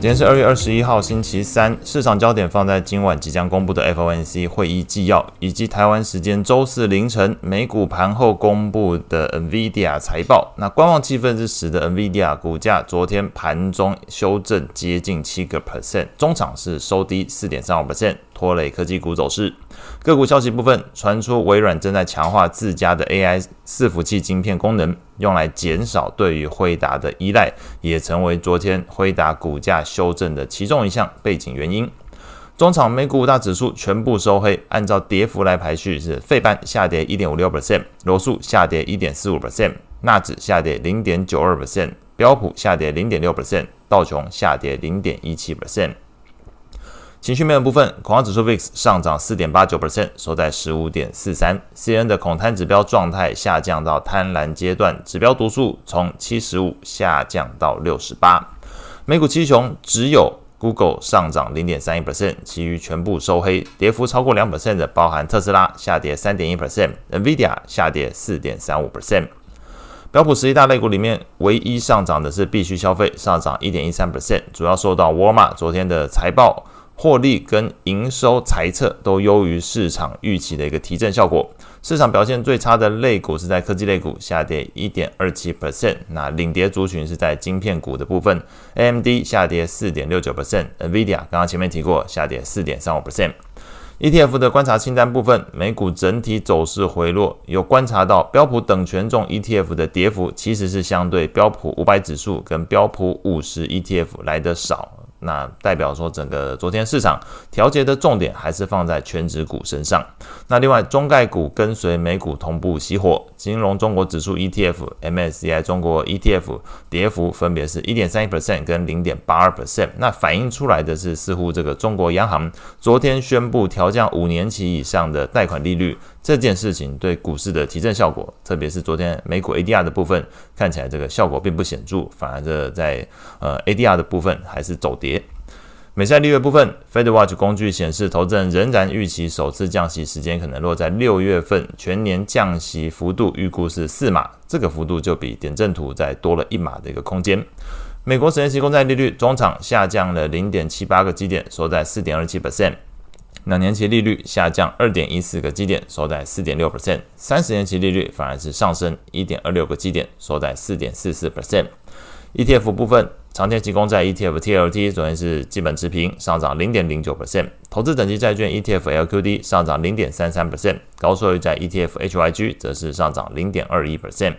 今天是二月二十一号，星期三，市场焦点放在今晚即将公布的 FOMC 会议纪要，以及台湾时间周四凌晨美股盘后公布的 NVIDIA 财报。那观望气氛之使的 NVIDIA 股价，昨天盘中修正接近七个 percent，中场是收低四点三五 percent，拖累科技股走势。个股消息部分，传出微软正在强化自家的 AI 伺服器晶片功能，用来减少对于辉达的依赖，也成为昨天辉达股价修正的其中一项背景原因。中场美股五大指数全部收黑，按照跌幅来排序是：费半下跌一点五六 percent，罗素下跌一点四五 percent，纳指下跌零点九二 percent，标普下跌零点六 percent，道琼下跌零点一七 percent。情绪面的部分，恐慌指数 VIX 上涨四点八九 percent，收在十五点四三。C N 的恐贪指标状态下降到贪婪阶段，指标读数从七十五下降到六十八。美股七雄只有 Google 上涨零点三一 percent，其余全部收黑，跌幅超过两 percent 的包含特斯拉下跌三点一 percent，NVIDIA 下跌四点三五 percent。标普十一大类股里面，唯一上涨的是必须消费，上涨一点一三 percent，主要受到沃尔玛昨天的财报。获利跟营收财测都优于市场预期的一个提振效果。市场表现最差的类股是在科技类股，下跌一点二七 percent。那领跌族群是在晶片股的部分，AMD 下跌四点六九 percent，NVIDIA 刚刚前面提过下跌四点三五 percent。ETF 的观察清单部分，美股整体走势回落，有观察到标普等权重 ETF 的跌幅其实是相对标普五百指数跟标普五十 ETF 来得少。那代表说，整个昨天市场调节的重点还是放在全指股身上。那另外，中概股跟随美股同步熄火，金融中国指数 ETF、MSCI 中国 ETF 跌幅分别是一点三一 percent 跟零点八二 percent。那反映出来的是，似乎这个中国央行昨天宣布调降五年期以上的贷款利率。这件事情对股市的提振效果，特别是昨天美股 ADR 的部分，看起来这个效果并不显著，反而这在呃 ADR 的部分还是走跌。美债利率部分，FedWatch 工具显示，投资人仍然预期首次降息时间可能落在六月份，全年降息幅度预估是四码，这个幅度就比点阵图再多了一码的一个空间。美国十年期公债利率中场下降了零点七八个基点，收在四点二七 percent。两年期利率下降二点一四个基点，收在四点六 percent；三十年期利率反而是上升一点二六个基点，收在四点四四 percent。ETF 部分，长天期公债 ETF TLT 昨天是基本持平，上涨零点零九 percent；投资等级债券 ETF LQD 上涨零点三三 percent；高收益债 ETF HYG 则是上涨零点二一 percent。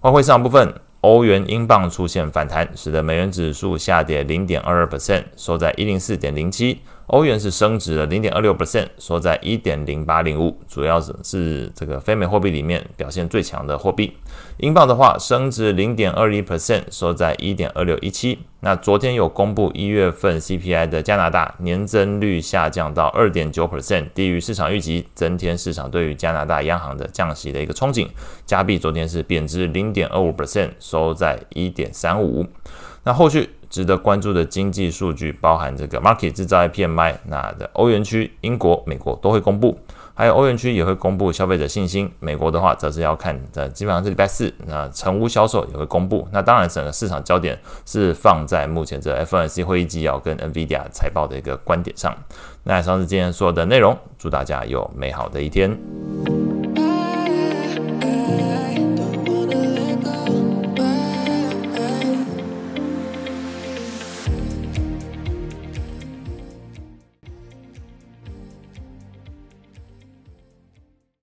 外汇市场部分。欧元、英镑出现反弹，使得美元指数下跌零点二二 percent，收在一零四点零七。欧元是升值了零点二六 percent，收在一点零八零五。主要是是这个非美货币里面表现最强的货币。英镑的话，升值零点二一 percent，收在一点二六一七。那昨天有公布一月份 CPI 的加拿大年增率下降到二点九 percent，低于市场预期，增添市场对于加拿大央行的降息的一个憧憬。加币昨天是贬值零点二五 percent，收在一点三五。那后续值得关注的经济数据包含这个 market 制造业 PMI，那的欧元区、英国、美国都会公布。还有欧元区也会公布消费者信心，美国的话则是要看，在基本上是礼拜四，那成屋销售也会公布。那当然，整个市场焦点是放在目前这 F N C 会议纪要跟 NVIDIA 财报的一个观点上。那以上是今天所有的内容，祝大家有美好的一天。